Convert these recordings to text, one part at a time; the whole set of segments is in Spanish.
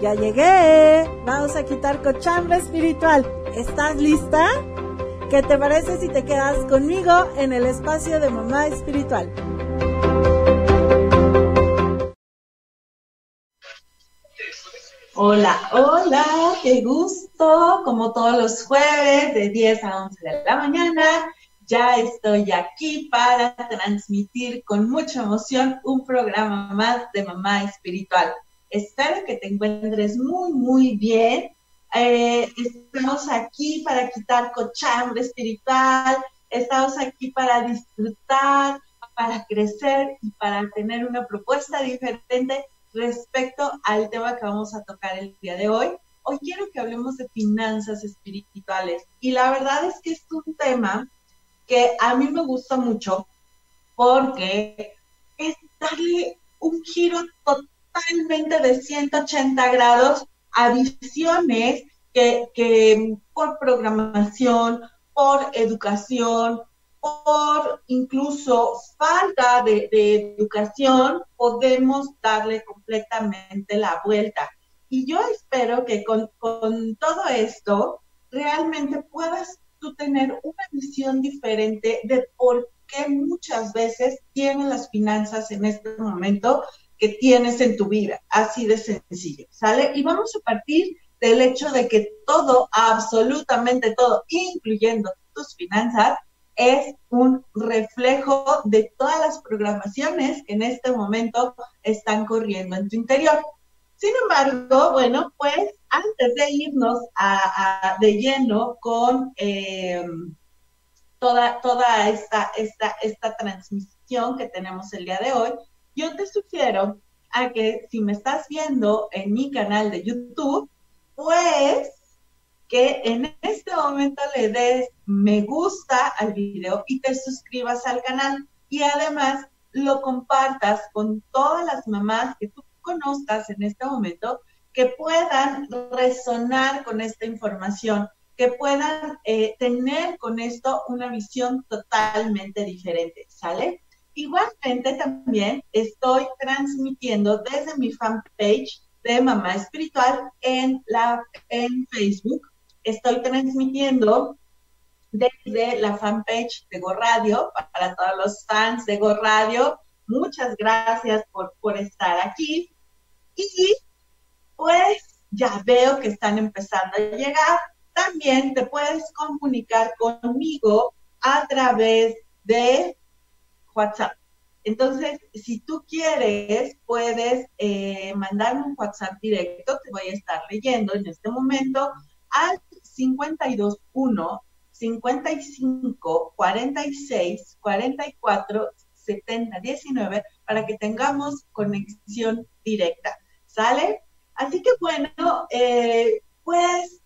Ya llegué. Vamos a quitar cochambre espiritual. ¿Estás lista? ¿Qué te parece si te quedas conmigo en el espacio de mamá espiritual? Hola, hola, qué gusto, como todos los jueves de 10 a 11 de la mañana, ya estoy aquí para transmitir con mucha emoción un programa más de Mamá Espiritual. Espero que te encuentres muy, muy bien. Eh, estamos aquí para quitar cochambre espiritual, estamos aquí para disfrutar, para crecer y para tener una propuesta diferente respecto al tema que vamos a tocar el día de hoy. Hoy quiero que hablemos de finanzas espirituales y la verdad es que es un tema que a mí me gusta mucho porque es darle un giro totalmente de 180 grados a visiones que, por programación, por educación, por incluso falta de, educación, podemos darle completamente la vuelta. Y yo espero que con, con todo esto realmente puedas tú tener una visión diferente de por qué muchas veces tienen las finanzas en este momento que tienes en tu vida. Así de sencillo, ¿sale? Y vamos a partir del hecho de que todo, absolutamente todo, incluyendo tus finanzas, es un reflejo de todas las programaciones que en este momento están corriendo en tu interior. Sin embargo, bueno, pues antes de irnos a, de lleno con eh, toda, toda esta, esta, esta transmisión que tenemos el día de hoy, yo te sugiero a que si me estás viendo en mi canal de YouTube, pues que en este momento le des me gusta al video y te suscribas al canal y además lo compartas con todas las mamás que tú conozcas en este momento que puedan resonar con esta información, que puedan eh, tener con esto una visión totalmente diferente, ¿sale? Igualmente también estoy transmitiendo desde mi fanpage de Mamá Espiritual en, la, en Facebook. Estoy transmitiendo desde la fanpage de Go Radio para todos los fans de Go Radio. Muchas gracias por, por estar aquí. Y pues ya veo que están empezando a llegar. También te puedes comunicar conmigo a través de WhatsApp. Entonces, si tú quieres, puedes eh, mandarme un WhatsApp directo, te voy a estar leyendo en este momento, al 521 55 46 44 70 19 para que tengamos conexión directa. ¿Sale? Así que bueno, eh, pues,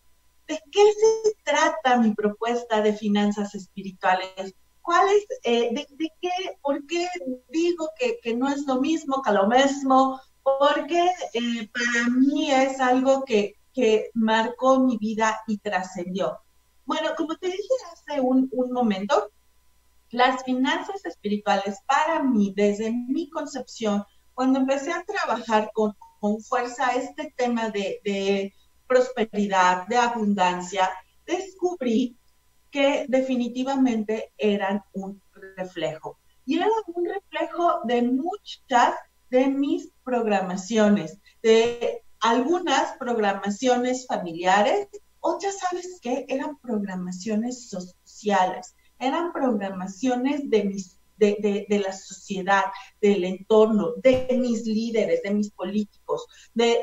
¿de qué se trata mi propuesta de finanzas espirituales? ¿Cuál es, eh, de, qué, por qué digo que, no es lo mismo que lo mismo? Porque eh, para mí es algo que, marcó mi vida y trascendió. Bueno, como te dije hace un, momento, las finanzas espirituales para mí, desde mi concepción, cuando empecé a trabajar con, fuerza este tema de, de, prosperidad, de abundancia, descubrí que definitivamente eran un reflejo. Y eran un reflejo de muchas de mis programaciones, de algunas programaciones familiares, otras, ¿sabes qué? Eran programaciones sociales, eran programaciones de mis de, de, la sociedad, del entorno, de mis líderes, de mis políticos, de,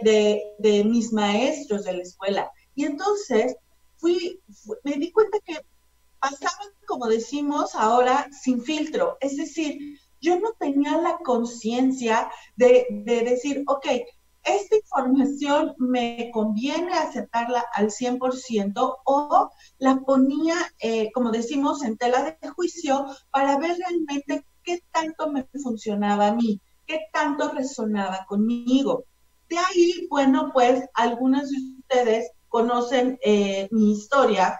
de, mis maestros de la escuela. Y entonces fui, me di cuenta que pasaban, como decimos ahora, sin filtro. Es decir, yo no tenía la conciencia de, decir, ok, esta información me conviene aceptarla al 100% o la ponía, eh, como decimos, en tela de juicio para ver realmente qué tanto me funcionaba a mí, qué tanto resonaba conmigo. De ahí, bueno, pues algunos de ustedes conocen eh, mi historia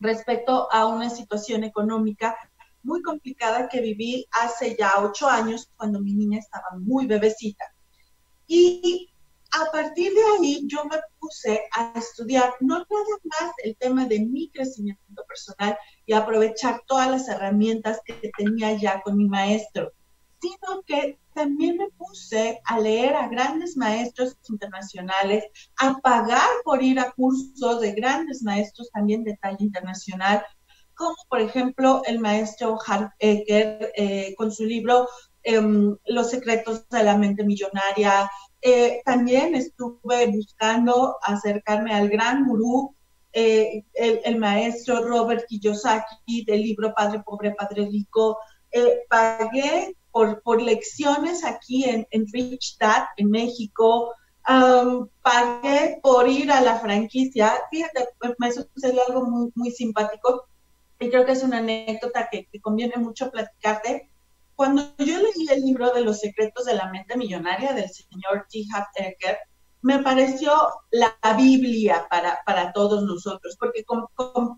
respecto a una situación económica muy complicada que viví hace ya ocho años cuando mi niña estaba muy bebecita. Y a partir de ahí yo me puse a estudiar no nada más el tema de mi crecimiento personal y aprovechar todas las herramientas que tenía ya con mi maestro, sino que también me puse a leer a grandes maestros internacionales, a pagar por ir a cursos de grandes maestros también de talla internacional, como por ejemplo el maestro Hart Ecker eh, con su libro em, Los secretos de la mente millonaria, eh, también estuve buscando acercarme al gran gurú, eh, el, maestro Robert Kiyosaki del libro Padre Pobre, Padre Rico. Eh, pagué por, por, lecciones aquí en, en Rich Dad, en México. pagué por ir a la franquicia. Fíjate, me sucedió algo muy, muy simpático y creo que es una anécdota que, que conviene mucho platicarte cuando yo leí el libro de los secretos de la mente millonaria del señor T. Haft Ecker, me pareció la Biblia para, para todos nosotros, porque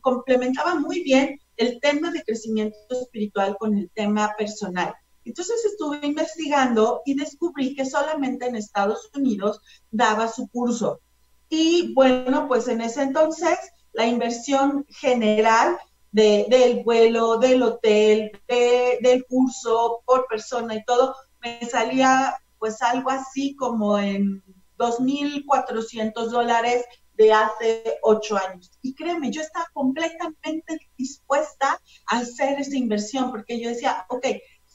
complementaba muy bien el tema de crecimiento espiritual con el tema personal. Entonces estuve investigando y descubrí que solamente en Estados Unidos daba su curso. Y bueno, pues en ese entonces la inversión general del vuelo, del hotel, del curso por persona y todo, me salía pues algo así como en 2.400 dólares de hace ocho años. Y créeme, yo estaba completamente dispuesta a hacer esa inversión porque yo decía, ok,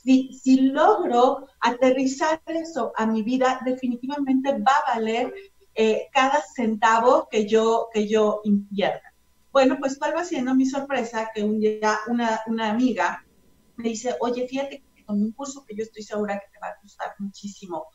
si, logro aterrizar eso a mi vida, definitivamente va a valer eh, cada centavo que yo, que yo invierta. Bueno, pues cuál va siendo mi sorpresa que un día una, una amiga me dice, oye, fíjate que con un curso que yo estoy segura que te va a gustar muchísimo,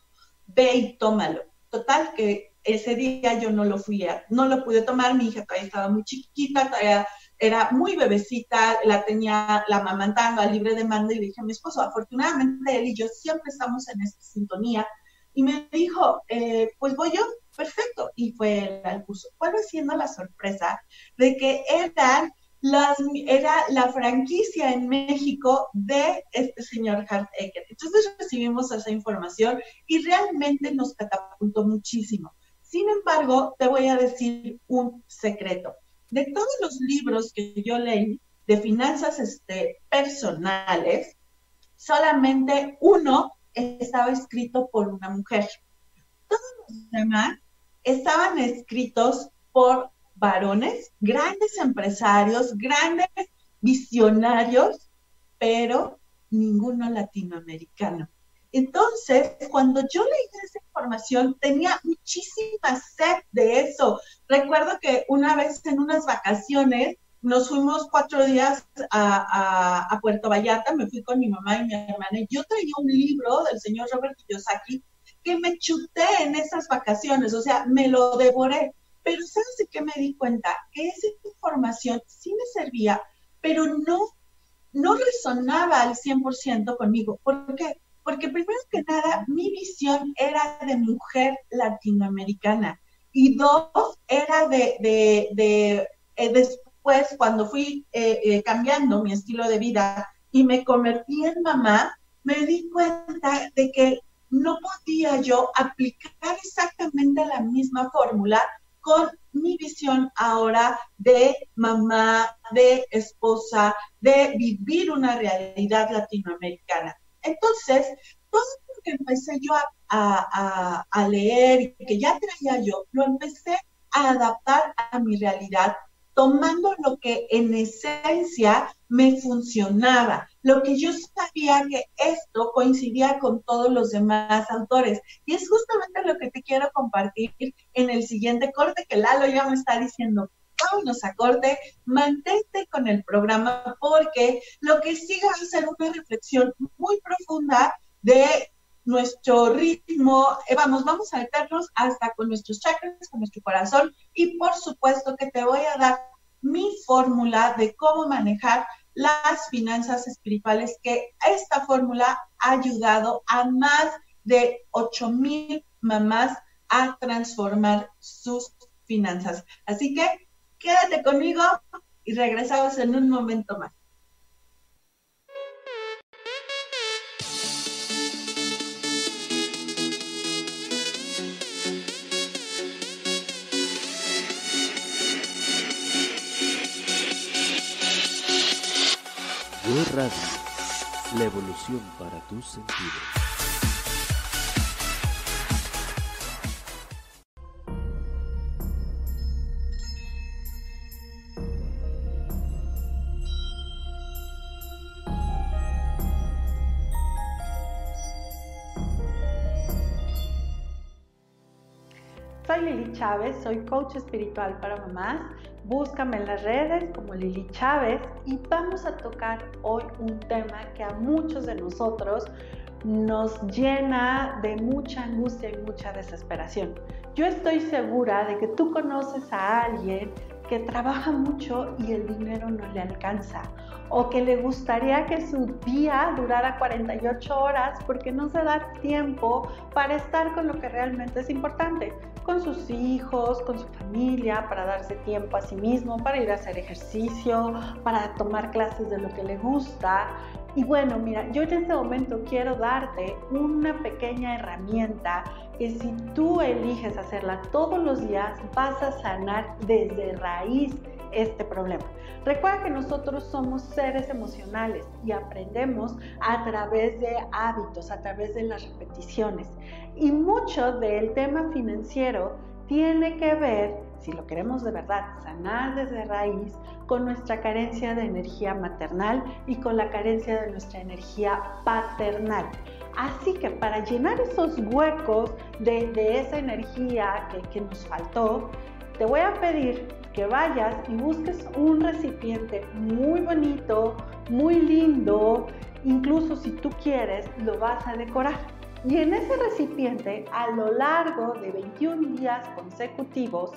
ve y tómalo. Total, que ese día yo no lo fui a, no lo pude tomar, mi hija todavía estaba muy chiquita, todavía era muy bebecita, la tenía la mamantanga libre de mando y le dije a mi esposo, afortunadamente él y yo siempre estamos en esta sintonía, y me dijo, eh, pues voy yo, perfecto, y fue al curso. ¿Cuál va siendo la sorpresa de que eran las, era la franquicia en México de este señor Hart Ecker. Entonces recibimos esa información y realmente nos catapultó muchísimo. Sin embargo, te voy a decir un secreto. De todos los libros que yo leí de finanzas este, personales, solamente uno estaba escrito por una mujer. Todos los demás estaban escritos por varones, grandes empresarios, grandes visionarios, pero ninguno latinoamericano. Entonces, cuando yo leí esa información, tenía muchísima sed de eso. Recuerdo que una vez en unas vacaciones nos fuimos cuatro días a, Puerto Vallarta, me fui con mi mamá y mi hermana, y yo traía un libro del señor Robert Kiyosaki que me chuté en esas vacaciones, o sea, me lo devoré. Pero ¿sabes de qué me di cuenta? Que esa información sí me servía, pero no, no resonaba al 100% conmigo. ¿Por qué? Porque primero que nada, mi visión era de mujer latinoamericana y dos, era de, de, eh, después, cuando fui eh, eh, cambiando mi estilo de vida y me convertí en mamá, me di cuenta de que no podía yo aplicar exactamente la misma fórmula con mi visión ahora de mamá, de esposa, de vivir una realidad latinoamericana. Entonces, todo lo que empecé yo a, a leer y que ya traía yo, lo empecé a adaptar a mi realidad tomando lo que en esencia me funcionaba, lo que yo sabía que esto coincidía con todos los demás autores. Y es justamente lo que te quiero compartir en el siguiente corte, que Lalo ya me está diciendo, vámonos a corte, mantente con el programa porque lo que sigue va a ser una reflexión muy profunda de nuestro ritmo, eh, vamos, vamos a meternos hasta con nuestros chakras, con nuestro corazón y por supuesto que te voy a dar mi fórmula de cómo manejar las finanzas espirituales, que esta fórmula ha ayudado a más de 8 mil mamás a transformar sus finanzas. Así que Quédate conmigo y regresamos en un momento más. Yo Radio, la evolución para tus sentidos. Soy coach espiritual para mamás. Búscame en las redes como Lili Chávez y vamos a tocar hoy un tema que a muchos de nosotros nos llena de mucha angustia y mucha desesperación. Yo estoy segura de que tú conoces a alguien que trabaja mucho y el dinero no le alcanza o que le gustaría que su día durara 48 horas porque no se da tiempo para estar con lo que realmente es importante, con sus hijos, con su familia, para darse tiempo a sí mismo, para ir a hacer ejercicio, para tomar clases de lo que le gusta. Y bueno, mira, yo en este momento quiero darte una pequeña herramienta que si tú eliges hacerla todos los días, vas a sanar desde raíz este problema. Recuerda que nosotros somos seres emocionales y aprendemos a través de hábitos, a través de las repeticiones. Y mucho del tema financiero tiene que ver, si lo queremos de verdad, sanar desde raíz, con nuestra carencia de energía maternal y con la carencia de nuestra energía paternal. Así que para llenar esos huecos de, esa energía que, que nos faltó, te voy a pedir que vayas y busques un recipiente muy bonito, muy lindo, incluso si tú quieres, lo vas a decorar. Y en ese recipiente, a lo largo de 21 días consecutivos,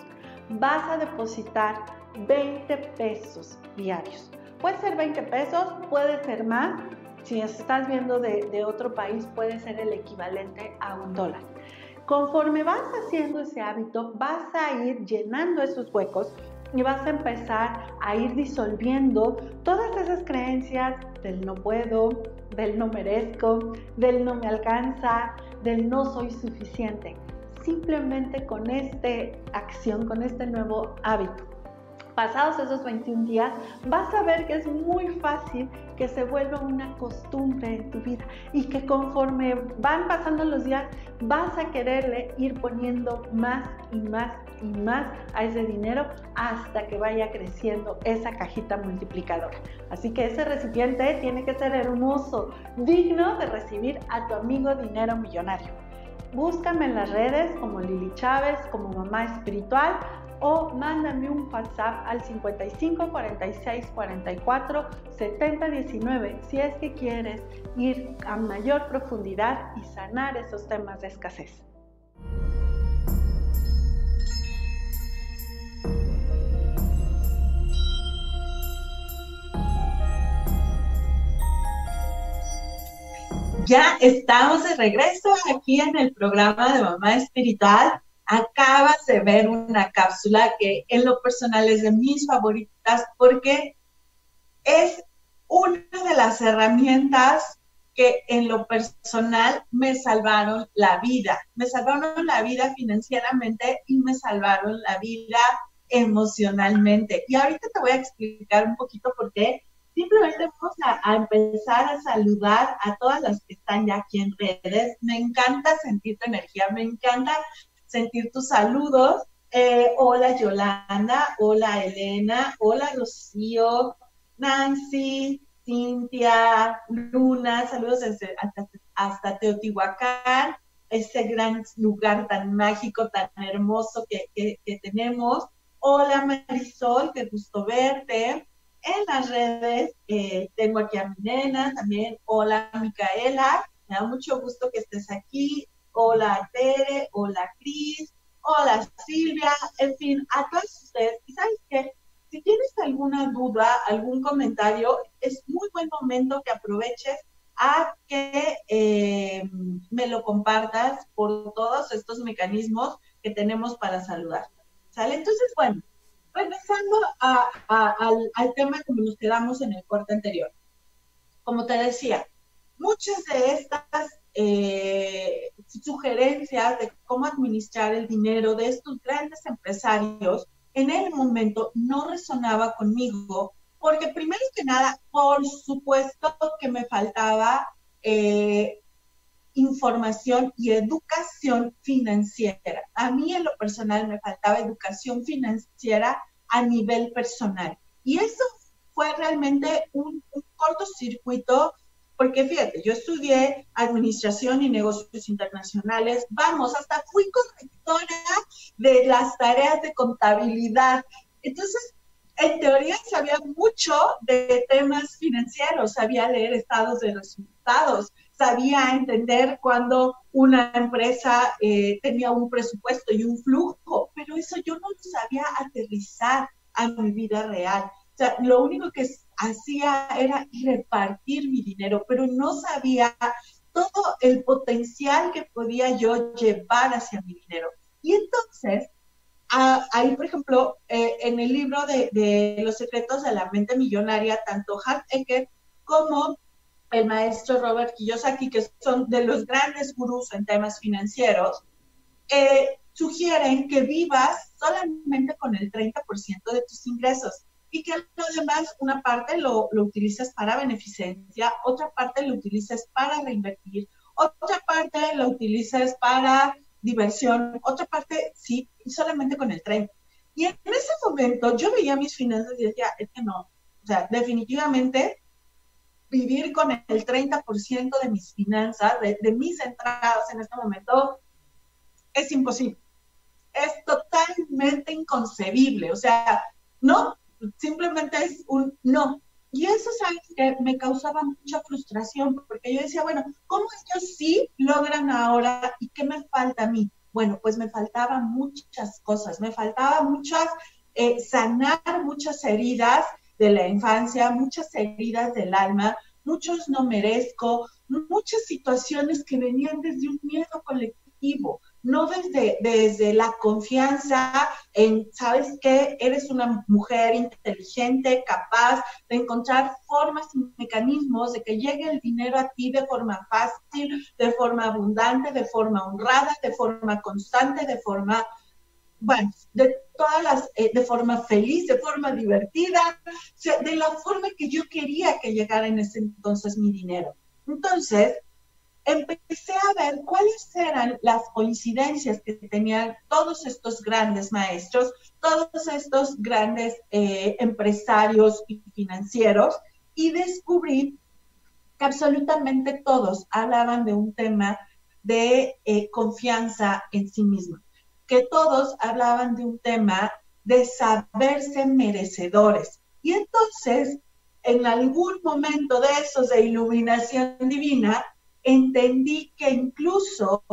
vas a depositar 20 pesos diarios. Puede ser 20 pesos, puede ser más. Si estás viendo de, de otro país, puede ser el equivalente a un dólar. Conforme vas haciendo ese hábito, vas a ir llenando esos huecos y vas a empezar a ir disolviendo todas esas creencias del no puedo, del no merezco, del no me alcanza, del no soy suficiente. Simplemente con esta acción, con este nuevo hábito pasados esos 21 días, vas a ver que es muy fácil que se vuelva una costumbre en tu vida y que conforme van pasando los días, vas a quererle ir poniendo más y más y más a ese dinero hasta que vaya creciendo esa cajita multiplicadora. Así que ese recipiente tiene que ser hermoso, digno de recibir a tu amigo dinero millonario. Búscame en las redes como Lili Chávez, como mamá espiritual o mándame un WhatsApp al 55 46 44 70 19 si es que quieres ir a mayor profundidad y sanar esos temas de escasez. Ya estamos de regreso aquí en el programa de Mamá Espiritual acabas de ver una cápsula que en lo personal es de mis favoritas porque es una de las herramientas que en lo personal me salvaron la vida. Me salvaron la vida financieramente y me salvaron la vida emocionalmente. Y ahorita te voy a explicar un poquito por qué. Simplemente vamos a, empezar a saludar a todas las que están ya aquí en redes. Me encanta sentir tu energía, me encanta sentir tus saludos. Eh, hola Yolanda, hola Elena, hola Rocío, Nancy, Cintia, Luna, saludos desde, hasta, Teotihuacán, ese gran lugar tan mágico, tan hermoso que, tenemos. Hola Marisol, qué gusto verte. En las redes eh, tengo aquí a mi nena también. Hola Micaela, me da mucho gusto que estés aquí hola Tere, hola Cris, hola Silvia, en fin, a todos ustedes. Y sabes qué, si tienes alguna duda, algún comentario, es muy buen momento que aproveches a que eh, me lo compartas por todos estos mecanismos que tenemos para saludar. ¿Sale? Entonces, bueno, regresando al, al tema como nos quedamos en el corte anterior. Como te decía, muchas de estas eh, sugerencias de cómo administrar el dinero de estos grandes empresarios, en el momento no resonaba conmigo Porque primero que nada, por supuesto que me faltaba eh, información y educación financiera. A mí en lo personal me faltaba educación financiera a nivel personal. Y eso fue realmente un, un cortocircuito porque fíjate, yo estudié administración y negocios internacionales, vamos, hasta fui correctora de las tareas de contabilidad. Entonces, en teoría sabía mucho de temas financieros, sabía leer estados de resultados, sabía entender cuando una empresa eh, tenía un presupuesto y un flujo, pero eso yo no lo sabía aterrizar a mi vida real. O sea, lo único que hacía era repartir mi dinero, pero no sabía todo el potencial que podía yo llevar hacia mi dinero. Y entonces, ahí, por ejemplo, eh, en el libro de, de, Los secretos de la mente millonaria, tanto Hart Ecker como el maestro Robert Kiyosaki, que son de los grandes gurús en temas financieros, eh, sugieren que vivas solamente con el 30% de tus ingresos y que lo demás, una parte lo, lo utilices para beneficencia, otra parte lo utilices para reinvertir, otra parte lo utilices para diversión, otra parte sí, solamente con el 30%. Y en ese momento yo veía mis finanzas y decía, es que no, o sea, definitivamente vivir con el 30% de mis finanzas, de, de, mis entradas en este momento, es imposible. Es totalmente inconcebible. O sea, no, simplemente es un no. Y eso es algo que me causaba mucha frustración, porque yo decía, bueno, ¿cómo ellos sí logran ahora y qué me falta a mí? Bueno, pues me faltaban muchas cosas, me faltaba muchas, eh, sanar muchas heridas de la infancia, muchas heridas del alma, muchos no merezco, muchas situaciones que venían desde un miedo colectivo, no desde, desde la confianza en, ¿sabes qué? Eres una mujer inteligente, capaz de encontrar formas y mecanismos de que llegue el dinero a ti de forma fácil, de forma abundante, de forma honrada, de forma constante, de forma bueno, de todas las, eh, de forma feliz, de forma divertida, de la forma que yo quería que llegara en ese entonces mi dinero. Entonces, empecé a ver cuáles eran las coincidencias que tenían todos estos grandes maestros, todos estos grandes eh, empresarios y financieros, y descubrí que absolutamente todos hablaban de un tema de eh, confianza en sí mismo que todos hablaban de un tema de saberse merecedores. Y entonces, en algún momento de esos de iluminación divina, entendí que incluso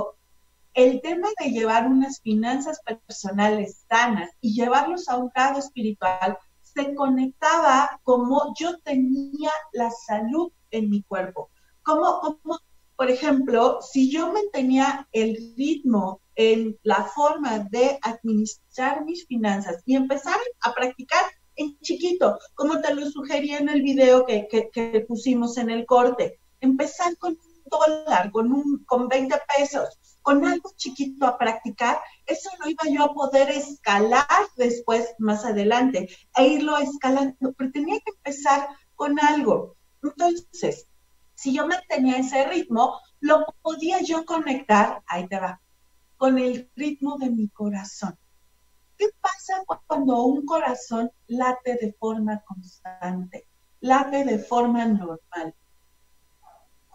el tema de llevar unas finanzas personales sanas y llevarlos a un grado espiritual se conectaba como yo tenía la salud en mi cuerpo. Como, como por ejemplo, si yo mantenía el ritmo en la forma de administrar mis finanzas y empezar a practicar en chiquito, como te lo sugería en el video que, que, pusimos en el corte. Empezar con dólar, con, un, con 20 pesos, con algo chiquito a practicar, eso lo iba yo a poder escalar después, más adelante, e irlo escalando, pero tenía que empezar con algo. Entonces, si yo mantenía ese ritmo, lo podía yo conectar, ahí te va, con el ritmo de mi corazón. ¿Qué pasa cuando un corazón late de forma constante, late de forma normal?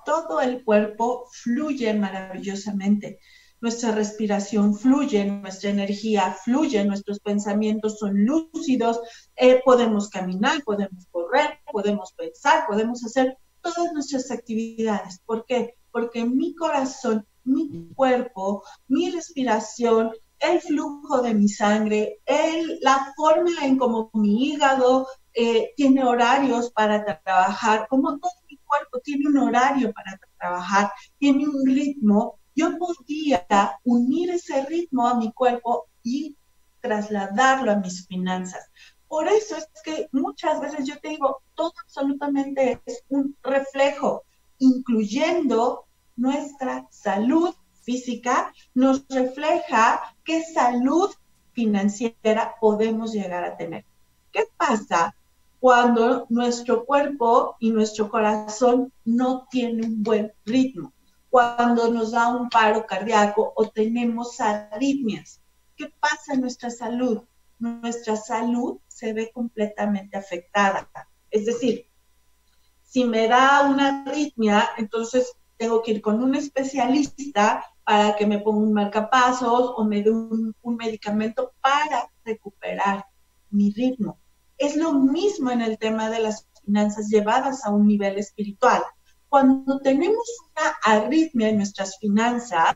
Todo el cuerpo fluye maravillosamente. Nuestra respiración fluye, nuestra energía fluye, nuestros pensamientos son lúcidos, eh, podemos caminar, podemos correr, podemos pensar, podemos hacer todas nuestras actividades. ¿Por qué? Porque mi corazón mi cuerpo, mi respiración, el flujo de mi sangre, el, la forma en cómo mi hígado eh, tiene horarios para trabajar, como todo cuerpo tiene un horario para trabajar, tiene un ritmo, yo podía unir ese ritmo a mi cuerpo y trasladarlo a mis finanzas. Por eso es que muchas veces yo te digo, todo absolutamente es un reflejo, incluyendo nuestra salud física, nos refleja qué salud financiera podemos llegar a tener. ¿Qué pasa cuando nuestro cuerpo y nuestro corazón no tienen un buen ritmo, cuando nos da un paro cardíaco o tenemos arritmias. ¿Qué pasa en nuestra salud? Nuestra salud se ve completamente afectada. Es decir, si me da una arritmia, entonces tengo que ir con un especialista para que me ponga un marcapasos o me dé un, un medicamento para recuperar mi ritmo. Es lo mismo en el tema de las finanzas llevadas a un nivel espiritual. Cuando tenemos una arritmia en nuestras finanzas,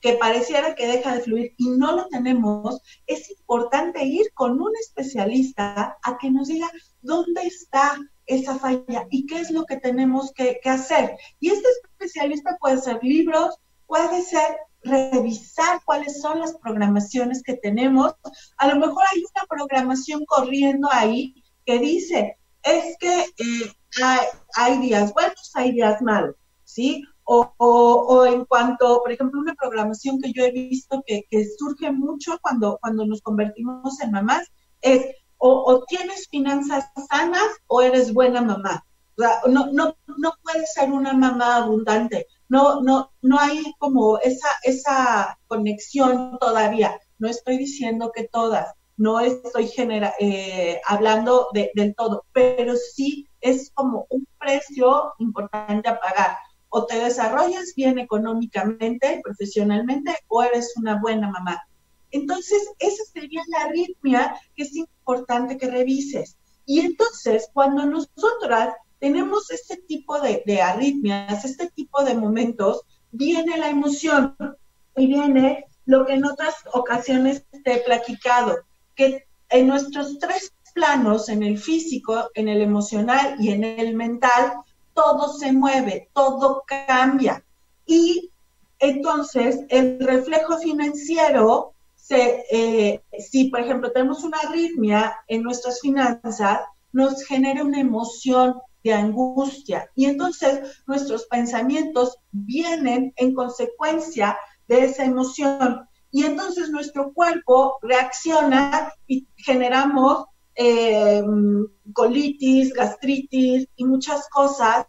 que pareciera que deja de fluir y no lo tenemos, es importante ir con un especialista a que nos diga dónde está esa falla y qué es lo que tenemos que, que hacer. Y este especialista puede ser libros, puede ser revisar cuáles son las programaciones que tenemos. A lo mejor hay una programación corriendo ahí que dice, es que eh, hay, días buenos, hay días malos, ¿sí? O, o, en cuanto, por ejemplo, una programación que yo he visto que, que surge mucho cuando, cuando nos convertimos en mamás, es o, tienes finanzas sanas o eres buena mamá. No, no, no puedes ser una mamá abundante no, no, no hay como esa, esa conexión todavía. No estoy diciendo que todas, no estoy genera, eh, hablando de, del todo, pero sí es como un precio importante a pagar. O te desarrollas bien económicamente, profesionalmente, o eres una buena mamá. Entonces, esa sería la arritmia que es importante que revises. Y entonces, cuando nosotras tenemos este tipo de, arritmias, este tipo de momentos, viene la emoción y viene lo que en otras ocasiones te he platicado, que en nuestros tres planos, en el físico, en el emocional y en el mental, todo se mueve, todo cambia. Y entonces el reflejo financiero, eh, si por ejemplo tenemos una arritmia en nuestras finanzas, nos genera una emoción de angustia. Y entonces nuestros pensamientos vienen en consecuencia de esa emoción. Y entonces nuestro cuerpo reacciona y generamos eh, colitis, gastritis y muchas cosas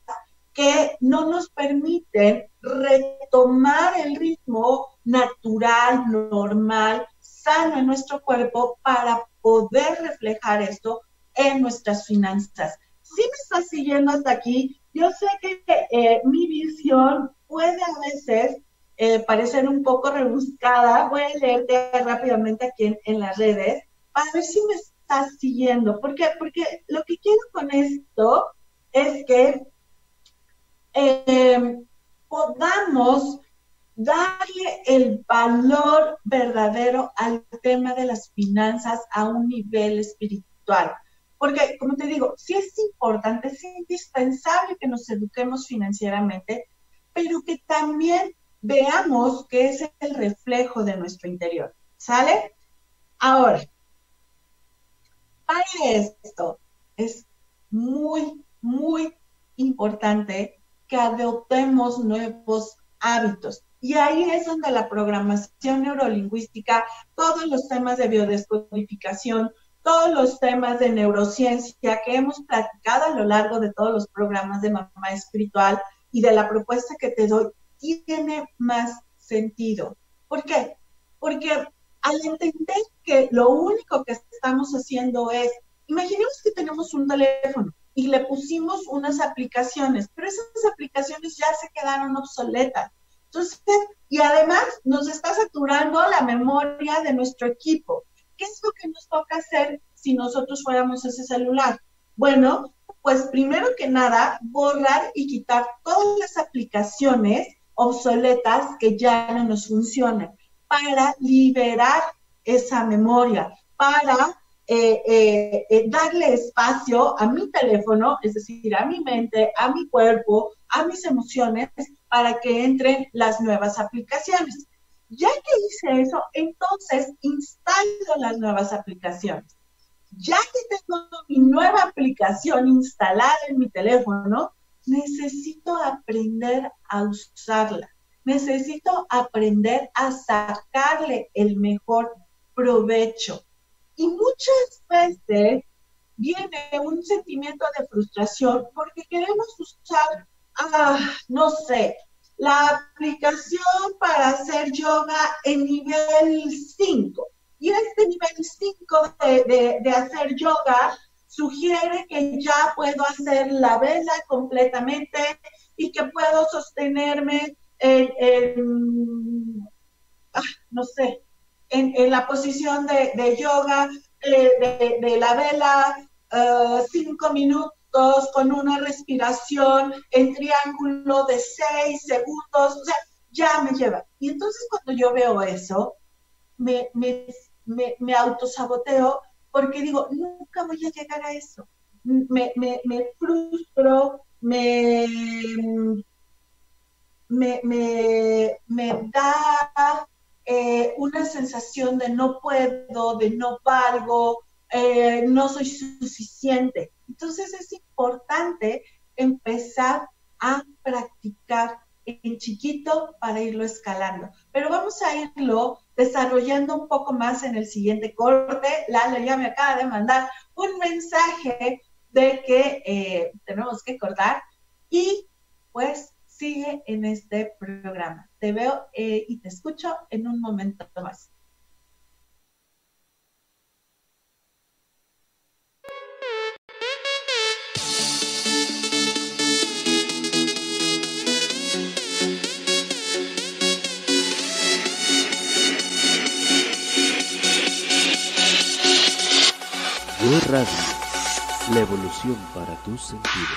que no nos permiten retomar el ritmo natural, normal, sano en nuestro cuerpo para poder reflejar esto en nuestras finanzas si me estás siguiendo hasta aquí, yo sé que eh, mi visión puede a veces eh, parecer un poco rebuscada. Voy a leerte rápidamente aquí en, las redes para ver si me estás siguiendo. ¿Por qué? Porque lo que quiero con esto es que eh, podamos darle el valor verdadero al tema de las finanzas a un nivel espiritual. Porque, como te digo, sí es importante, es indispensable que nos eduquemos financieramente, pero que también veamos que es el reflejo de nuestro interior. ¿Sale? Ahora, para esto es muy, muy importante que adoptemos nuevos hábitos. Y ahí es donde la programación neurolingüística, todos los temas de biodescodificación, todos los temas de neurociencia que hemos platicado a lo largo de todos los programas de mamá espiritual y de la propuesta que te doy, tiene más sentido. ¿Por qué? Porque al entender que lo único que estamos haciendo es, imaginemos que tenemos un teléfono y le pusimos unas aplicaciones, pero esas aplicaciones ya se quedaron obsoletas. Entonces, y además nos está saturando la memoria de nuestro equipo. ¿Qué es lo que nos toca hacer si nosotros fuéramos ese celular? Bueno, pues primero que nada, borrar y quitar todas las aplicaciones obsoletas que ya no nos funcionan para liberar esa memoria, para eh, eh, eh, darle espacio a mi teléfono, es decir, a mi mente, a mi cuerpo, a mis emociones, para que entren las nuevas aplicaciones. Ya que hice eso, entonces instalo las nuevas aplicaciones. Ya que tengo mi nueva aplicación instalada en mi teléfono, necesito aprender a usarla. Necesito aprender a sacarle el mejor provecho. Y muchas veces viene un sentimiento de frustración porque queremos usar, ah, no sé, la aplicación para hacer yoga en nivel 5. Y este nivel 5 de, de, hacer yoga sugiere que ya puedo hacer la vela completamente y que puedo sostenerme en, ah, no sé, en, la posición de, yoga eh, de, la vela, uh, cinco minutos con una respiración en triángulo de seis segundos, o sea, ya me lleva. Y entonces cuando yo veo eso, me, me, me, me autosaboteo porque digo, nunca voy a llegar a eso. Me, me, me frustro, me, me, me, da eh, una sensación de no puedo, de no valgo, eh, no soy suficiente. Entonces es importante empezar a practicar en chiquito para irlo escalando. Pero vamos a irlo desarrollando un poco más en el siguiente corte. Lalo ya me acaba de mandar un mensaje de que eh, tenemos que cortar y pues sigue en este programa. Te veo eh, y te escucho en un momento más. Radio, la evolución para tus sentidos.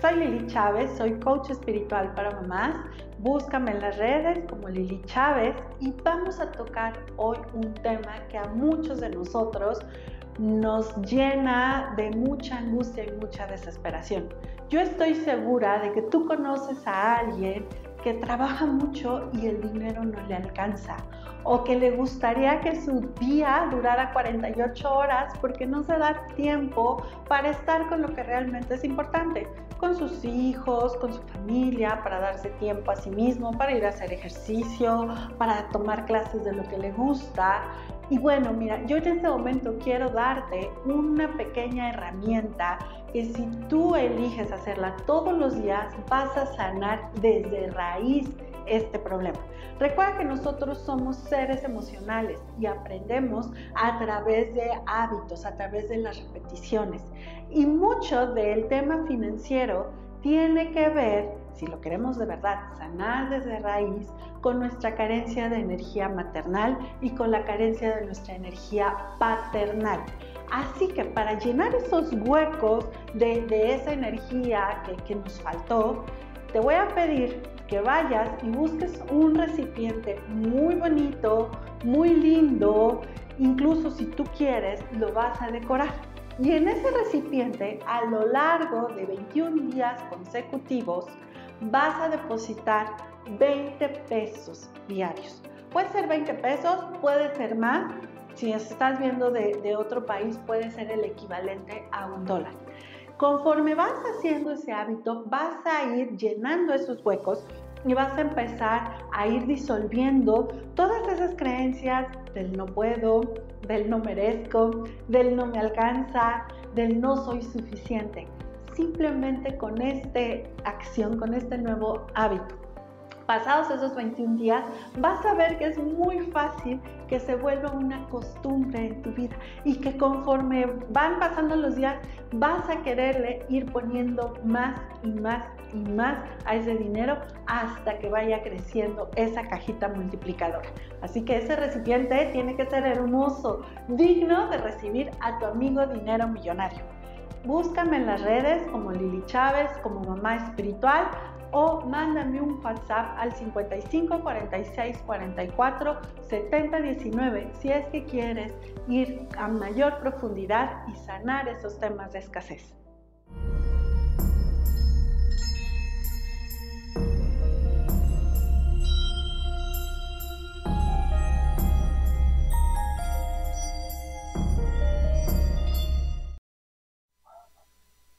Soy Lili Chávez, soy coach espiritual para mamás Búscame en las redes como Lili Chávez y vamos a tocar hoy un tema que a muchos de nosotros nos llena de mucha angustia y mucha desesperación. Yo estoy segura de que tú conoces a alguien que trabaja mucho y el dinero no le alcanza o que le gustaría que su día durara 48 horas porque no se da tiempo para estar con lo que realmente es importante, con sus hijos, con su familia, para darse tiempo a sí mismo, para ir a hacer ejercicio, para tomar clases de lo que le gusta. Y bueno, mira, yo en este momento quiero darte una pequeña herramienta si tú eliges hacerla todos los días, vas a sanar desde raíz este problema. Recuerda que nosotros somos seres emocionales y aprendemos a través de hábitos, a través de las repeticiones. Y mucho del tema financiero tiene que ver, si lo queremos de verdad sanar desde raíz, con nuestra carencia de energía maternal y con la carencia de nuestra energía paternal. Así que para llenar esos huecos de, esa energía que, que nos faltó, te voy a pedir que vayas y busques un recipiente muy bonito, muy lindo, incluso si tú quieres, lo vas a decorar. Y en ese recipiente, a lo largo de 21 días consecutivos, vas a depositar 20 pesos diarios. Puede ser 20 pesos, puede ser más. Si estás viendo de, de otro país, puede ser el equivalente a un dólar. Conforme vas haciendo ese hábito, vas a ir llenando esos huecos y vas a empezar a ir disolviendo todas esas creencias del no puedo, del no merezco, del no me alcanza, del no soy suficiente. Simplemente con esta acción, con este nuevo hábito pasados esos 21 días, vas a ver que es muy fácil que se vuelva una costumbre en tu vida y que conforme van pasando los días vas a quererle ir poniendo más y más y más a ese dinero hasta que vaya creciendo esa cajita multiplicadora. Así que ese recipiente tiene que ser hermoso, digno de recibir a tu amigo dinero millonario. Búscame en las redes como Lili Chávez, como mamá espiritual o mándame un WhatsApp al 55 46 44 70 19 si es que quieres ir a mayor profundidad y sanar esos temas de escasez.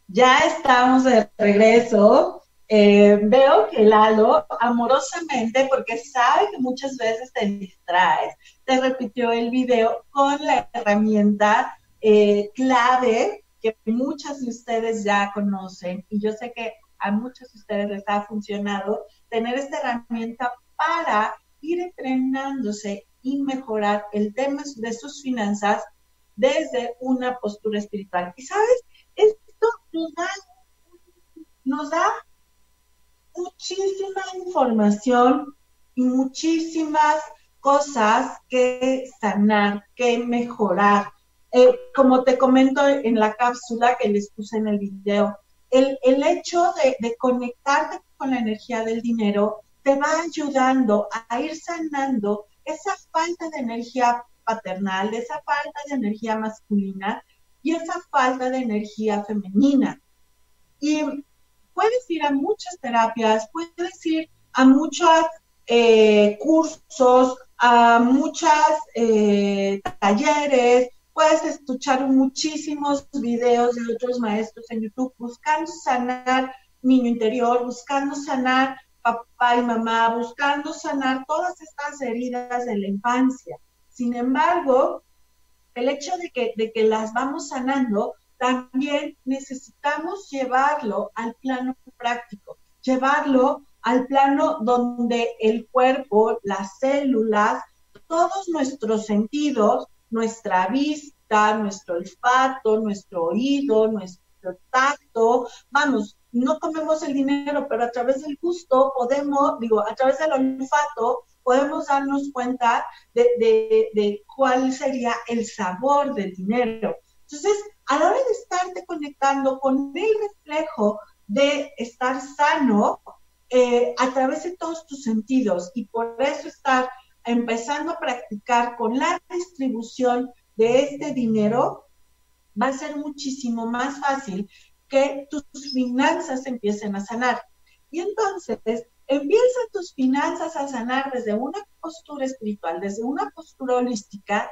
Ya estamos de regreso eh, veo que Lalo, amorosamente, porque sabe que muchas veces te distraes, te repitió el video con la herramienta eh, clave que muchas de ustedes ya conocen. Y yo sé que a muchos de ustedes les ha funcionado tener esta herramienta para ir entrenándose y mejorar el tema de sus finanzas desde una postura espiritual. Y sabes, esto nos da, nos da muchísima información y muchísimas cosas que sanar, que mejorar. Eh, como te comento en la cápsula que les puse en el video, el, hecho de, de conectarte con la energía del dinero te va ayudando a ir sanando esa falta de energía paternal, esa falta de energía masculina y esa falta de energía femenina. Y puedes ir a muchas terapias, puedes ir a muchos eh, cursos, a muchos eh, talleres, puedes escuchar muchísimos videos de otros maestros en YouTube buscando sanar niño interior, buscando sanar papá y mamá, buscando sanar todas estas heridas de la infancia. Sin embargo, el hecho de que, de que las vamos sanando también necesitamos llevarlo al plano práctico, llevarlo al plano donde el cuerpo, las células, todos nuestros sentidos, nuestra vista, nuestro olfato, nuestro oído, nuestro tacto, vamos, no comemos el dinero, pero a través del gusto podemos, digo, a través del olfato podemos darnos cuenta de, de, de cuál sería el sabor del dinero. Entonces, a la hora de estarte conectando con el reflejo de estar sano eh, a través de todos tus sentidos y por eso estar empezando a practicar con la distribución de este dinero, va a ser muchísimo más fácil que tus finanzas empiecen a sanar. Y entonces empieza tus finanzas a sanar desde una postura espiritual, desde una postura holística,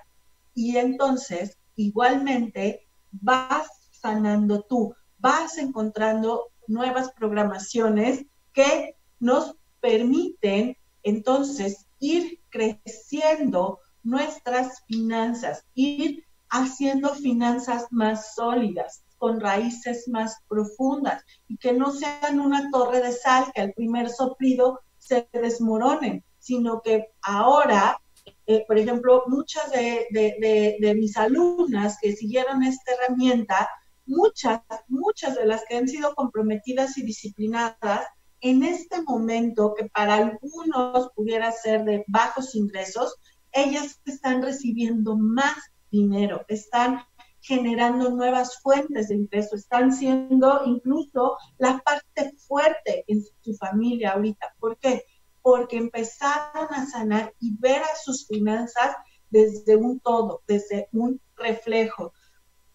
y entonces igualmente vas sanando tú, vas encontrando nuevas programaciones que nos permiten entonces ir creciendo nuestras finanzas, ir haciendo finanzas más sólidas, con raíces más profundas y que no sean una torre de sal que al primer soplido se desmoronen, sino que ahora eh, por ejemplo, muchas de, mis alumnas que siguieron esta herramienta, muchas, muchas de las que han sido comprometidas y disciplinadas, en este momento que para algunos pudiera ser de bajos ingresos, ellas están recibiendo más dinero, están generando nuevas fuentes de ingreso, están siendo incluso la parte fuerte en su familia ahorita. ¿Por qué? Porque empezaron a sanar y ver a sus finanzas desde un todo, desde un reflejo.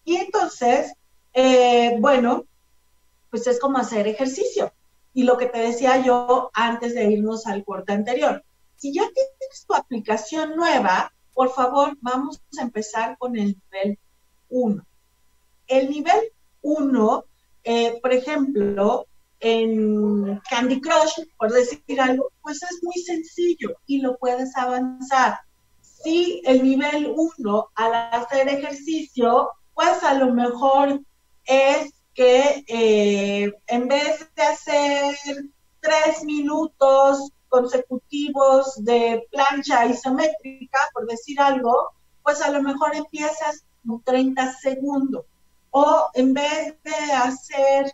Y entonces, eh, bueno, pues es como hacer ejercicio. Y lo que te decía yo antes de irnos al corte anterior, si ya tienes tu aplicación nueva, por favor, vamos a empezar con el nivel 1. El nivel 1, eh, por ejemplo, en Candy Crush, por decir algo, pues es muy sencillo y lo puedes avanzar. Si el nivel 1 al hacer ejercicio, pues a lo mejor es que eh, en vez de hacer tres minutos consecutivos de plancha isométrica, por decir algo, pues a lo mejor empiezas con 30 segundos. O en vez de hacer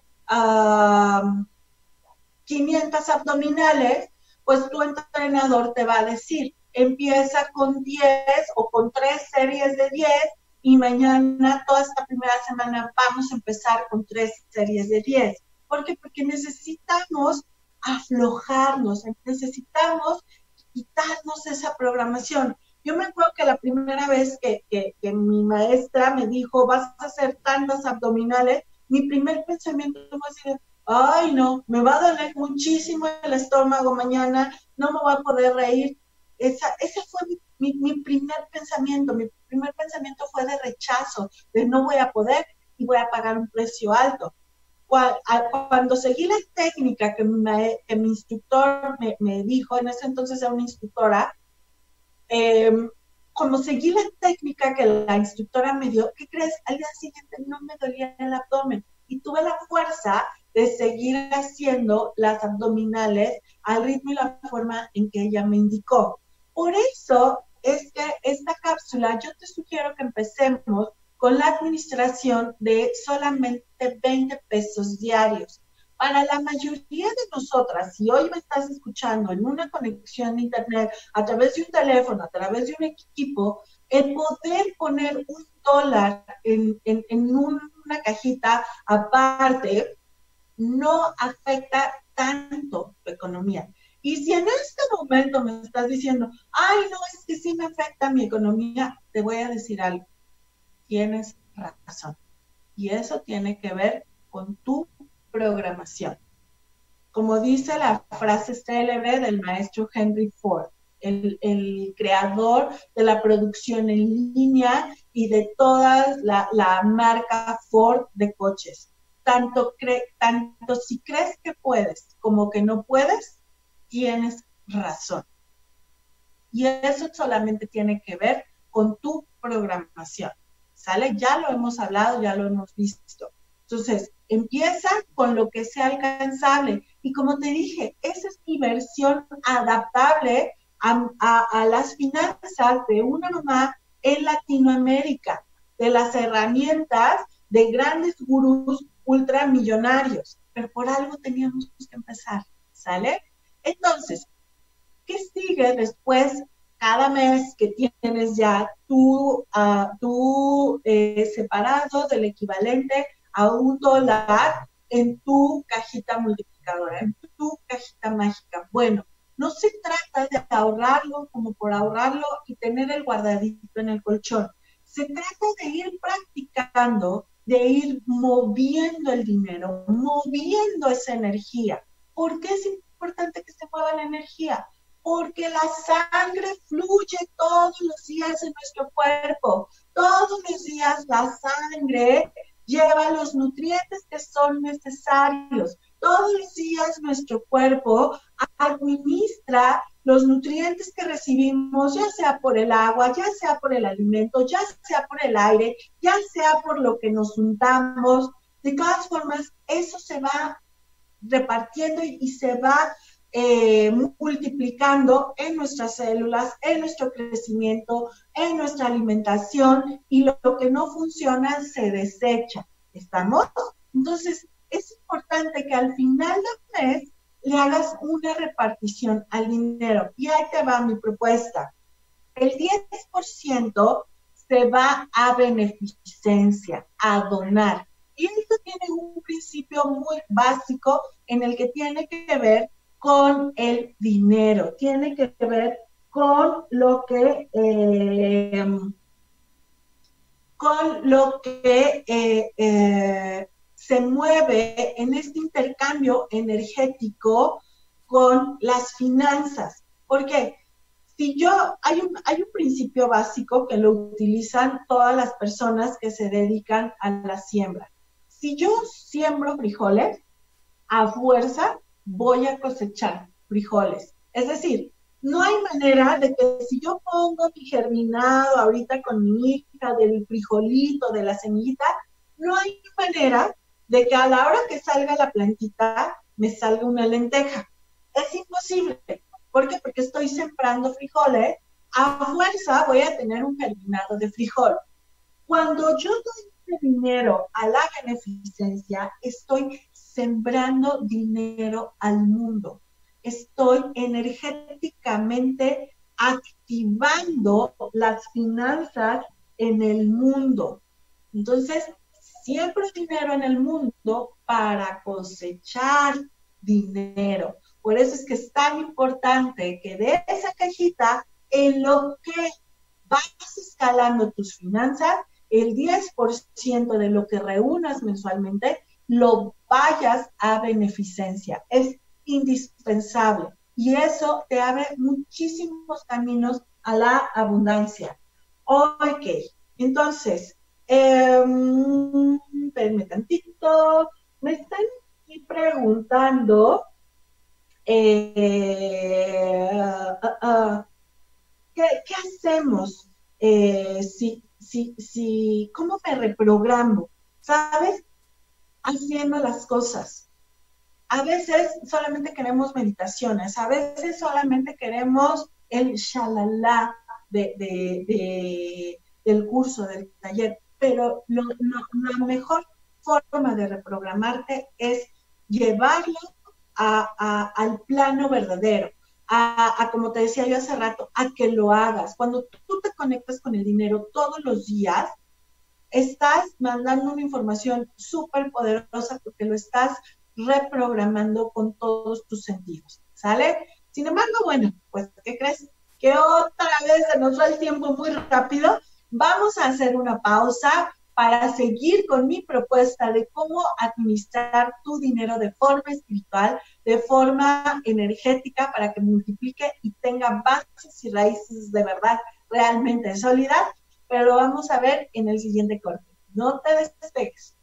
500 abdominales, pues tu entrenador te va a decir, empieza con 10 o con 3 series de 10 y mañana, toda esta primera semana, vamos a empezar con 3 series de 10. ¿Por qué? Porque necesitamos aflojarnos, necesitamos quitarnos esa programación. Yo me acuerdo que la primera vez que, que mi maestra me dijo, vas a hacer tantas abdominales, mi primer pensamiento fue así ay no, me va a doler muchísimo el estómago mañana, no me voy a poder reír. Esa, ese fue mi, mi, primer pensamiento, mi primer pensamiento fue de rechazo, de no voy a poder y voy a pagar un precio alto. cuando seguí la técnica que, mi instructor me, dijo, en ese entonces era una instructora, em, como seguí la técnica que la instructora me dio, ¿qué crees? Al día siguiente no me dolía el abdomen y tuve la fuerza de seguir haciendo las abdominales al ritmo y la forma en que ella me indicó. Por eso es que esta cápsula, yo te sugiero que empecemos con la administración de solamente 20 pesos diarios. Para la mayoría de nosotras, si hoy me estás escuchando en una conexión de internet, a través de un teléfono, a través de un equipo, el poder poner un dólar en, en una cajita aparte no afecta tanto tu economía. Y si en este momento me estás diciendo, ay, no, es que sí me afecta mi economía, te voy a decir algo tienes razón. Y eso tiene que ver con tu programación. Como dice la frase célebre del maestro Henry Ford, el, creador de la producción en línea y de toda la, marca Ford de coches. Tanto, tanto si crees que puedes como que no puedes, tienes razón. Y eso solamente tiene que ver con tu programación. ¿sale? Ya lo hemos hablado, ya lo hemos visto. Entonces, empieza con lo que sea alcanzable. Y como te dije, esa es mi versión adaptable a, las finanzas de una mamá en Latinoamérica, de las herramientas de grandes gurús ultramillonarios. Pero por algo teníamos que empezar, ¿sale? Entonces, ¿qué sigue después cada mes que tienes ya tú, uh, separado del equivalente a un dólar en tu cajita multiplicadora, en tu cajita mágica. Bueno, no se trata de ahorrarlo como por ahorrarlo y tener el guardadito en el colchón. Se trata de ir practicando, de ir moviendo el dinero, moviendo esa energía. ¿Por qué es importante que se mueva la energía? porque la sangre fluye todos los días en nuestro cuerpo. Todos los días la sangre lleva los nutrientes que son necesarios. Todos los días nuestro cuerpo administra los nutrientes que recibimos, ya sea por el agua, ya sea por el alimento, ya sea por el aire, ya sea por lo que nos untamos. De todas formas, eso se va repartiendo y, se va eh, multiplicando en nuestras células, en nuestro crecimiento, en nuestra alimentación y lo, que no funciona se desecha. ¿Estamos? Entonces, es importante que al final del mes le hagas una repartición al dinero. Y ahí te va mi propuesta. El 10% se va a beneficencia, a donar. Y esto tiene un principio muy básico en el que tiene que ver con el dinero, tiene que ver con lo que, eh, con lo que eh, eh, se mueve en este intercambio energético con las finanzas. Porque si yo, hay un, hay un principio básico que lo utilizan todas las personas que se dedican a la siembra. Si yo siembro frijoles, a fuerza voy a cosechar frijoles. Es decir, no hay manera de que si yo pongo mi germinado ahorita con mi hija del frijolito, de la semillita, no hay manera de que a la hora que salga la plantita me salga una lenteja. Es imposible. ¿Por qué? Porque estoy sembrando frijoles. A fuerza voy a tener un germinado de frijol. Cuando yo doy este dinero a la beneficencia, estoy sembrando dinero al mundo. Estoy energéticamente activando las finanzas en el mundo. Entonces, siempre dinero en el mundo para cosechar dinero. Por eso es que es tan importante que de esa cajita, en lo que vas escalando tus finanzas, el 10% de lo que reúnas mensualmente lo vayas a beneficencia. Es indispensable y eso te abre muchísimos caminos a la abundancia. Ok, entonces, eh, tantito. Me están preguntando, eh, ah, ah, ¿qué, hacemos? Eh, si, si, si, ¿Cómo me reprogramo? ¿Sabes? Haciendo las cosas. A veces solamente queremos meditaciones, a veces solamente queremos el shalala de, del curso, del taller, pero lo, la mejor forma de reprogramarte es llevarlo al plano verdadero, a, como te decía yo hace rato, a que lo hagas. Cuando tú te conectas con el dinero todos los días, estás mandando una información súper poderosa porque lo estás reprogramando con todos tus sentidos, ¿sale? Sin embargo, bueno, pues, ¿qué crees? Que otra vez se nos va el tiempo muy rápido. Vamos a hacer una pausa para seguir con mi propuesta de cómo administrar tu dinero de forma espiritual, de forma energética, para que multiplique y tenga bases y raíces de verdad realmente sólidas, pero lo vamos a ver en el siguiente corte. No te despegues.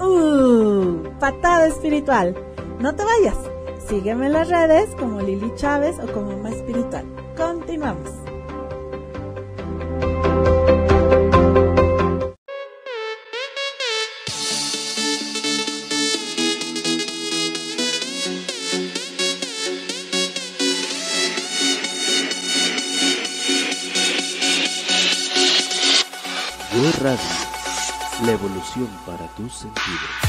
Uh, patada espiritual. No te vayas. Sígueme en las redes como Lili Chávez o como Más Espiritual. Continuamos. La evolución para tus sentidos.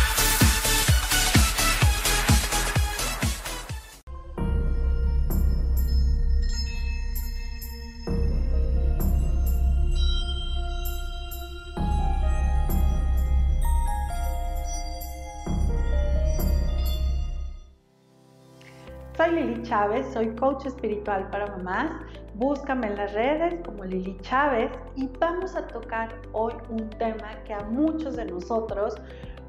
Chávez, soy coach espiritual para mamás. Búscame en las redes como Lili Chávez y vamos a tocar hoy un tema que a muchos de nosotros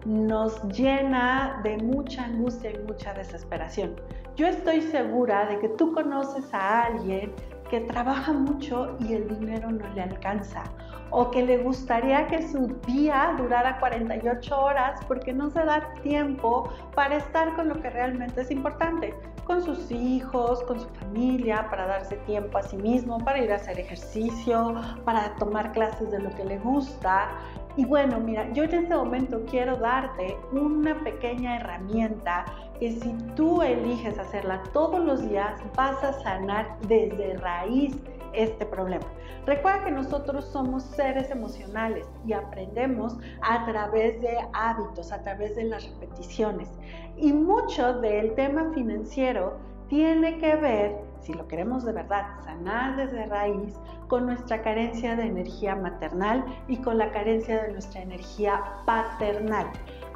nos llena de mucha angustia y mucha desesperación. Yo estoy segura de que tú conoces a alguien que trabaja mucho y el dinero no le alcanza o que le gustaría que su día durara 48 horas porque no se da tiempo para estar con lo que realmente es importante, con sus hijos, con su familia, para darse tiempo a sí mismo, para ir a hacer ejercicio, para tomar clases de lo que le gusta. Y bueno, mira, yo en este momento quiero darte una pequeña herramienta que si tú eliges hacerla todos los días, vas a sanar desde raíz este problema. Recuerda que nosotros somos seres emocionales y aprendemos a través de hábitos, a través de las repeticiones. Y mucho del tema financiero tiene que ver, si lo queremos de verdad sanar desde raíz, con nuestra carencia de energía maternal y con la carencia de nuestra energía paternal.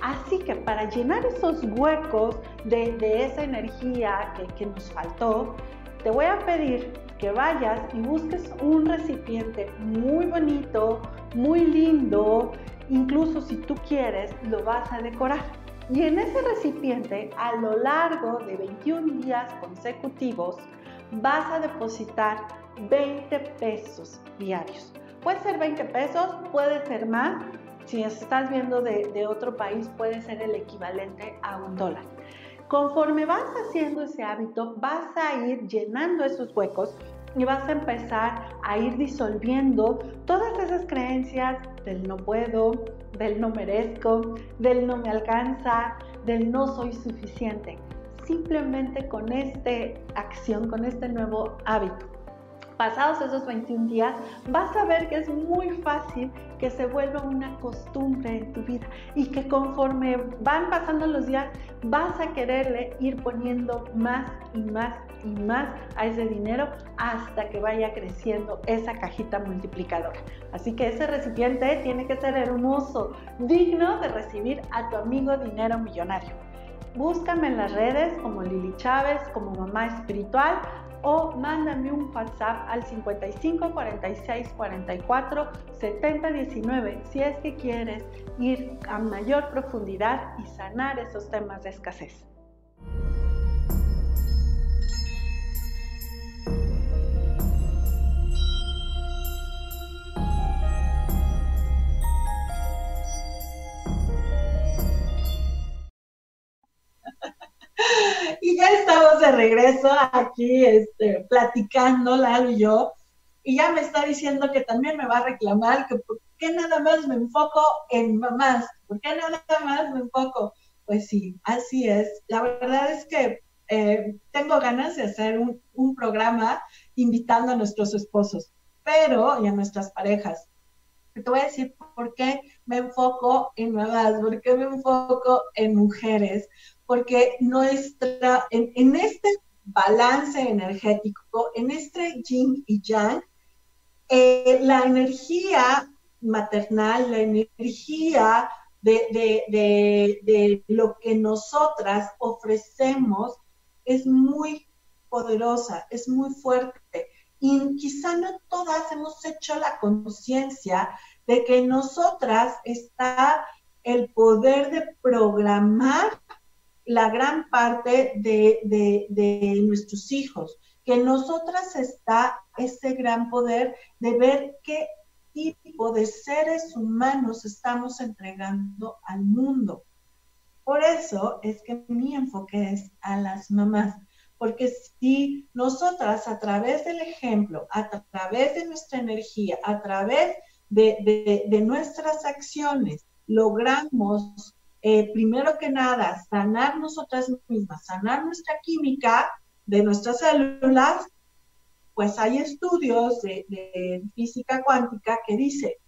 Así que para llenar esos huecos de, esa energía que, nos faltó, te voy a pedir que vayas y busques un recipiente muy bonito, muy lindo, incluso si tú quieres lo vas a decorar. Y en ese recipiente, a lo largo de 21 días consecutivos, vas a depositar 20 pesos diarios. Puede ser 20 pesos, puede ser más. Si estás viendo de, de otro país, puede ser el equivalente a un dólar. Conforme vas haciendo ese hábito, vas a ir llenando esos huecos y vas a empezar a ir disolviendo todas esas creencias del no puedo, del no merezco, del no me alcanza, del no soy suficiente. Simplemente con esta acción, con este nuevo hábito pasados esos 21 días, vas a ver que es muy fácil que se vuelva una costumbre en tu vida y que conforme van pasando los días, vas a quererle ir poniendo más y más y más a ese dinero hasta que vaya creciendo esa cajita multiplicadora. Así que ese recipiente tiene que ser hermoso, digno de recibir a tu amigo dinero millonario. Búscame en las redes como Lili Chávez, como Mamá Espiritual o mándame un WhatsApp al 55 46 44 70 19 si es que quieres ir a mayor profundidad y sanar esos temas de escasez. de regreso aquí, este, platicando, Lalo y yo, y ya me está diciendo que también me va a reclamar que por qué nada más me enfoco en mamás, por qué nada más me enfoco. Pues sí, así es. La verdad es que eh, tengo ganas de hacer un, un programa invitando a nuestros esposos, pero y a nuestras parejas. Te voy a decir por qué me enfoco en mamás, por qué me enfoco en mujeres, porque nuestra, en, este balance energético, en este yin y yang, eh, la energía maternal, la energía de, de, de, lo que nosotras ofrecemos es muy poderosa, es muy fuerte. Y quizá no todas hemos hecho la conciencia de que en nosotras está el poder de programar la gran parte de, de, nuestros hijos que en nosotras está ese gran poder de ver qué tipo de seres humanos estamos entregando al mundo. Por eso es que mi enfoque es a las mamás, porque si nosotras a través del ejemplo, a través de nuestra energía, a través de, de, nuestras acciones, logramos, eh, primero que nada, sanar nosotras mismas, sanar nuestra química, de nuestras células, pues hay estudios de, física cuántica que dice,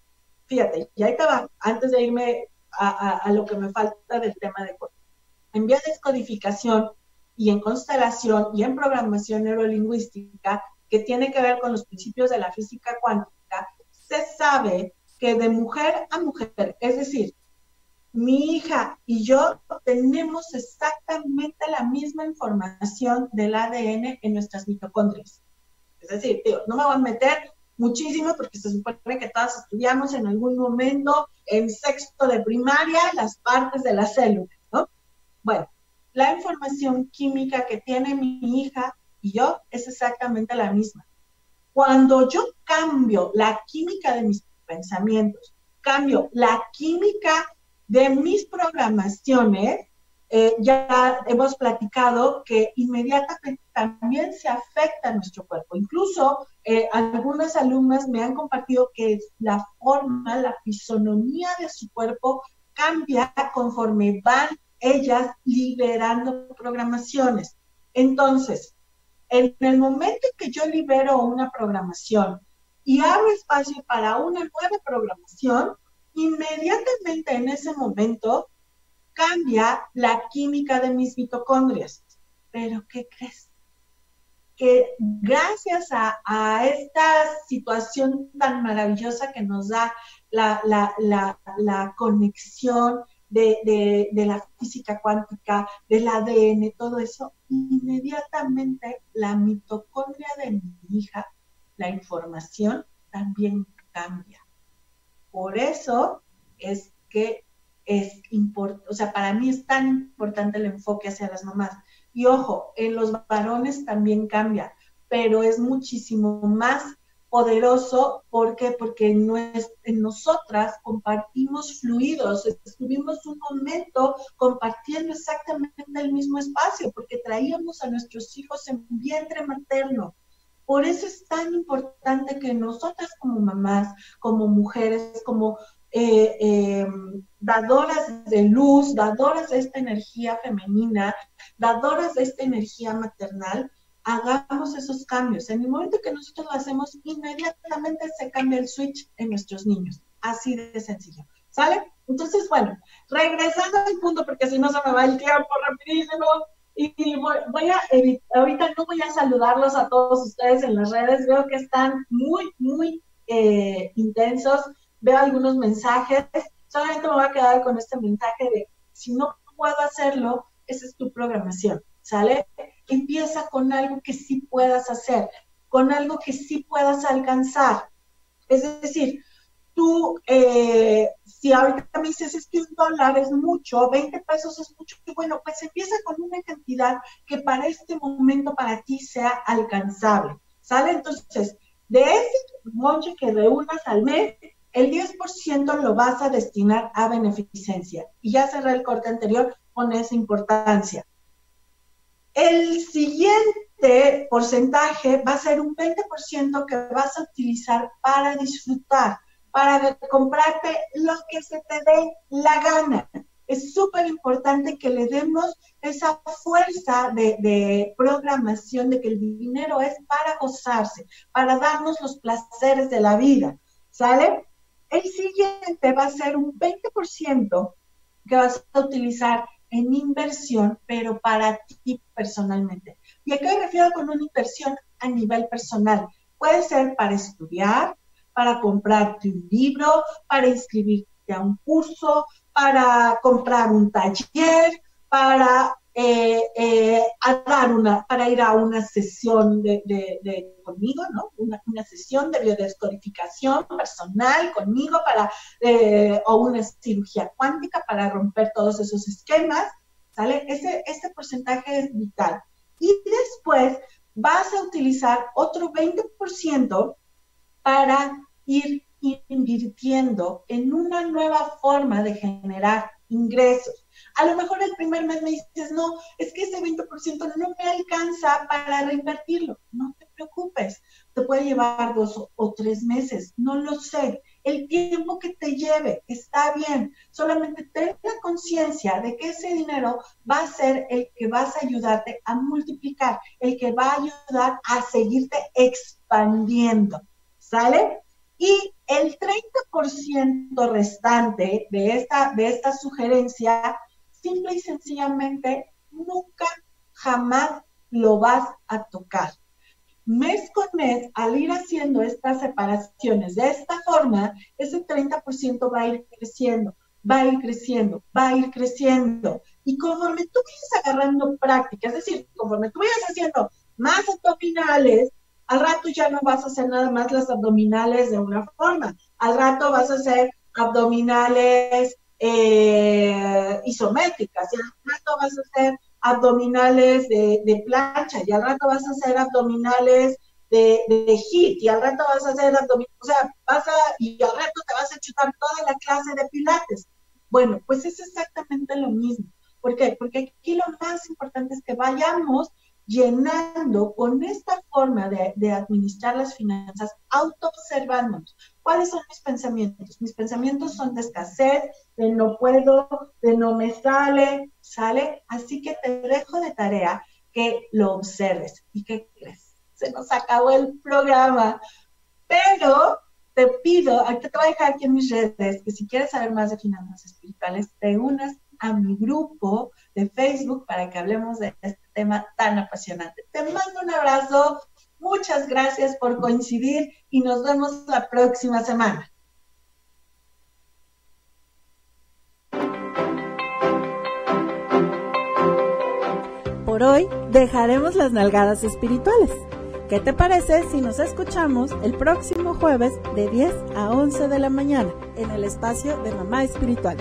fíjate, y ahí te va, antes de irme a, lo que me falta del tema de cuerpo. En biodescodificación y en constelación y en programación neurolingüística, que tiene que ver con los principios de la física cuántica, se sabe que de mujer a mujer, es decir, mi hija y yo tenemos exactamente la misma información del ADN en nuestras mitocondrias. Es decir, no me voy a meter muchísimo porque se supone que todas estudiamos en algún momento en sexto de primaria las partes de la célula, ¿no? Bueno, la información química que tiene mi hija y yo es exactamente la misma. Cuando yo cambio la química de mis pensamientos, cambio la química de mis programaciones, eh, ya hemos platicado que inmediatamente también se afecta a nuestro cuerpo. Incluso eh, algunas alumnas me han compartido que la forma, la fisonomía de su cuerpo cambia conforme van ellas liberando programaciones. Entonces, en el momento que yo libero una programación y abro espacio para una nueva programación, inmediatamente en ese momento cambia la química de mis mitocondrias. Pero ¿qué crees? Que gracias a, esta situación tan maravillosa que nos da la, conexión de, de, la física cuántica, del ADN, todo eso, inmediatamente la mitocondria de mi hija, la información también cambia. Por eso es que es importante, o sea, para mí es tan importante el enfoque hacia las mamás. Y ojo, en los varones también cambia, pero es muchísimo más poderoso. ¿Por qué? Porque en nosotras compartimos fluidos, estuvimos un momento compartiendo exactamente el mismo espacio, porque traíamos a nuestros hijos en vientre materno. Por eso es tan importante que nosotras como mamás, como mujeres, como eh, eh, dadoras de luz, dadoras de esta energía femenina, dadoras de esta energía maternal, hagamos esos cambios. En el momento que nosotros lo hacemos, inmediatamente se cambia el switch en nuestros niños. Así de sencillo. ¿Sale? Entonces, bueno, regresando al punto, porque si no se me va el tiempo rapidísimo. Y voy, a, ahorita no voy a saludarlos a todos ustedes en las redes, veo que están muy, muy eh, intensos, veo algunos mensajes, solamente me voy a quedar con este mensaje de, si no puedo hacerlo, esa es tu programación, ¿sale? Empieza con algo que sí puedas hacer, con algo que sí puedas alcanzar. Es decir, tú, eh, si ahorita me dices es que un dólar es mucho, 20 pesos es mucho, bueno, pues empieza con una cantidad que para este momento para ti sea alcanzable, ¿sale? Entonces, de ese monche que reúnas al mes, el 10% lo vas a destinar a beneficencia. Y ya cerré el corte anterior con esa importancia. El siguiente porcentaje va a ser un 20% que vas a utilizar para disfrutar, para comprarte lo que se te dé la gana. Es súper importante que le demos esa fuerza de, programación de que el dinero es para gozarse, para darnos los placeres de la vida, ¿sale? El siguiente va a ser un 20% que vas a utilizar en inversión, pero para ti personalmente. ¿Y a qué me refiero con una inversión a nivel personal? Puede ser para estudiar, para comprarte un libro, para inscribirte a un curso, para comprar un taller, para eh, eh, dar una, para ir a una sesión de, conmigo, ¿no? Una, sesión de biodescodificación personal conmigo para, eh, o una cirugía cuántica para romper todos esos esquemas, ¿sale? Ese, ese porcentaje es vital. Y después vas a utilizar otro 20% para ir invirtiendo en una nueva forma de generar ingresos. A lo mejor el primer mes me dices, no, es que ese 20% no me alcanza para reinvertirlo. No te preocupes, te puede llevar dos o tres meses, no lo sé. El tiempo que te lleve está bien. Solamente ten la conciencia de que ese dinero va a ser el que vas a ayudarte a multiplicar, el que va a ayudar a seguirte expandiendo. ¿Sale? Y el 30% restante de esta, de esta sugerencia, simple y sencillamente, nunca, jamás lo vas a tocar. Mes con mes, al ir haciendo estas separaciones de esta forma, ese 30% va a ir creciendo, va a ir creciendo, va a ir creciendo. Y conforme tú vayas agarrando práctica, es decir, conforme tú vayas haciendo más abdominales, al rato ya no vas a hacer nada más las abdominales de una forma. Al rato vas a hacer abdominales eh, isométricas. Y al rato vas a hacer abdominales de, plancha. Y al rato vas a hacer abdominales de, de hit. Y al rato vas a hacer abdominales. O sea, vas a, y al rato te vas a chutar toda la clase de pilates. Bueno, pues es exactamente lo mismo. ¿Por qué? Porque aquí lo más importante es que vayamos llenando con esta forma de, administrar las finanzas, autoobservándonos. ¿Cuáles son mis pensamientos? Mis pensamientos son de escasez, de no puedo, de no me sale, ¿sale? Así que te dejo de tarea que lo observes. ¿Y qué crees? Se nos acabó el programa, pero te pido, aquí te voy a dejar aquí en mis redes, que si quieres saber más de finanzas espirituales, te unas a mi grupo de Facebook para que hablemos de este tema tan apasionante. Te mando un abrazo, muchas gracias por coincidir y nos vemos la próxima semana. Por hoy dejaremos las nalgadas espirituales. ¿Qué te parece si nos escuchamos el próximo jueves de 10 a 11 de la mañana en el espacio de Mamá Espiritual?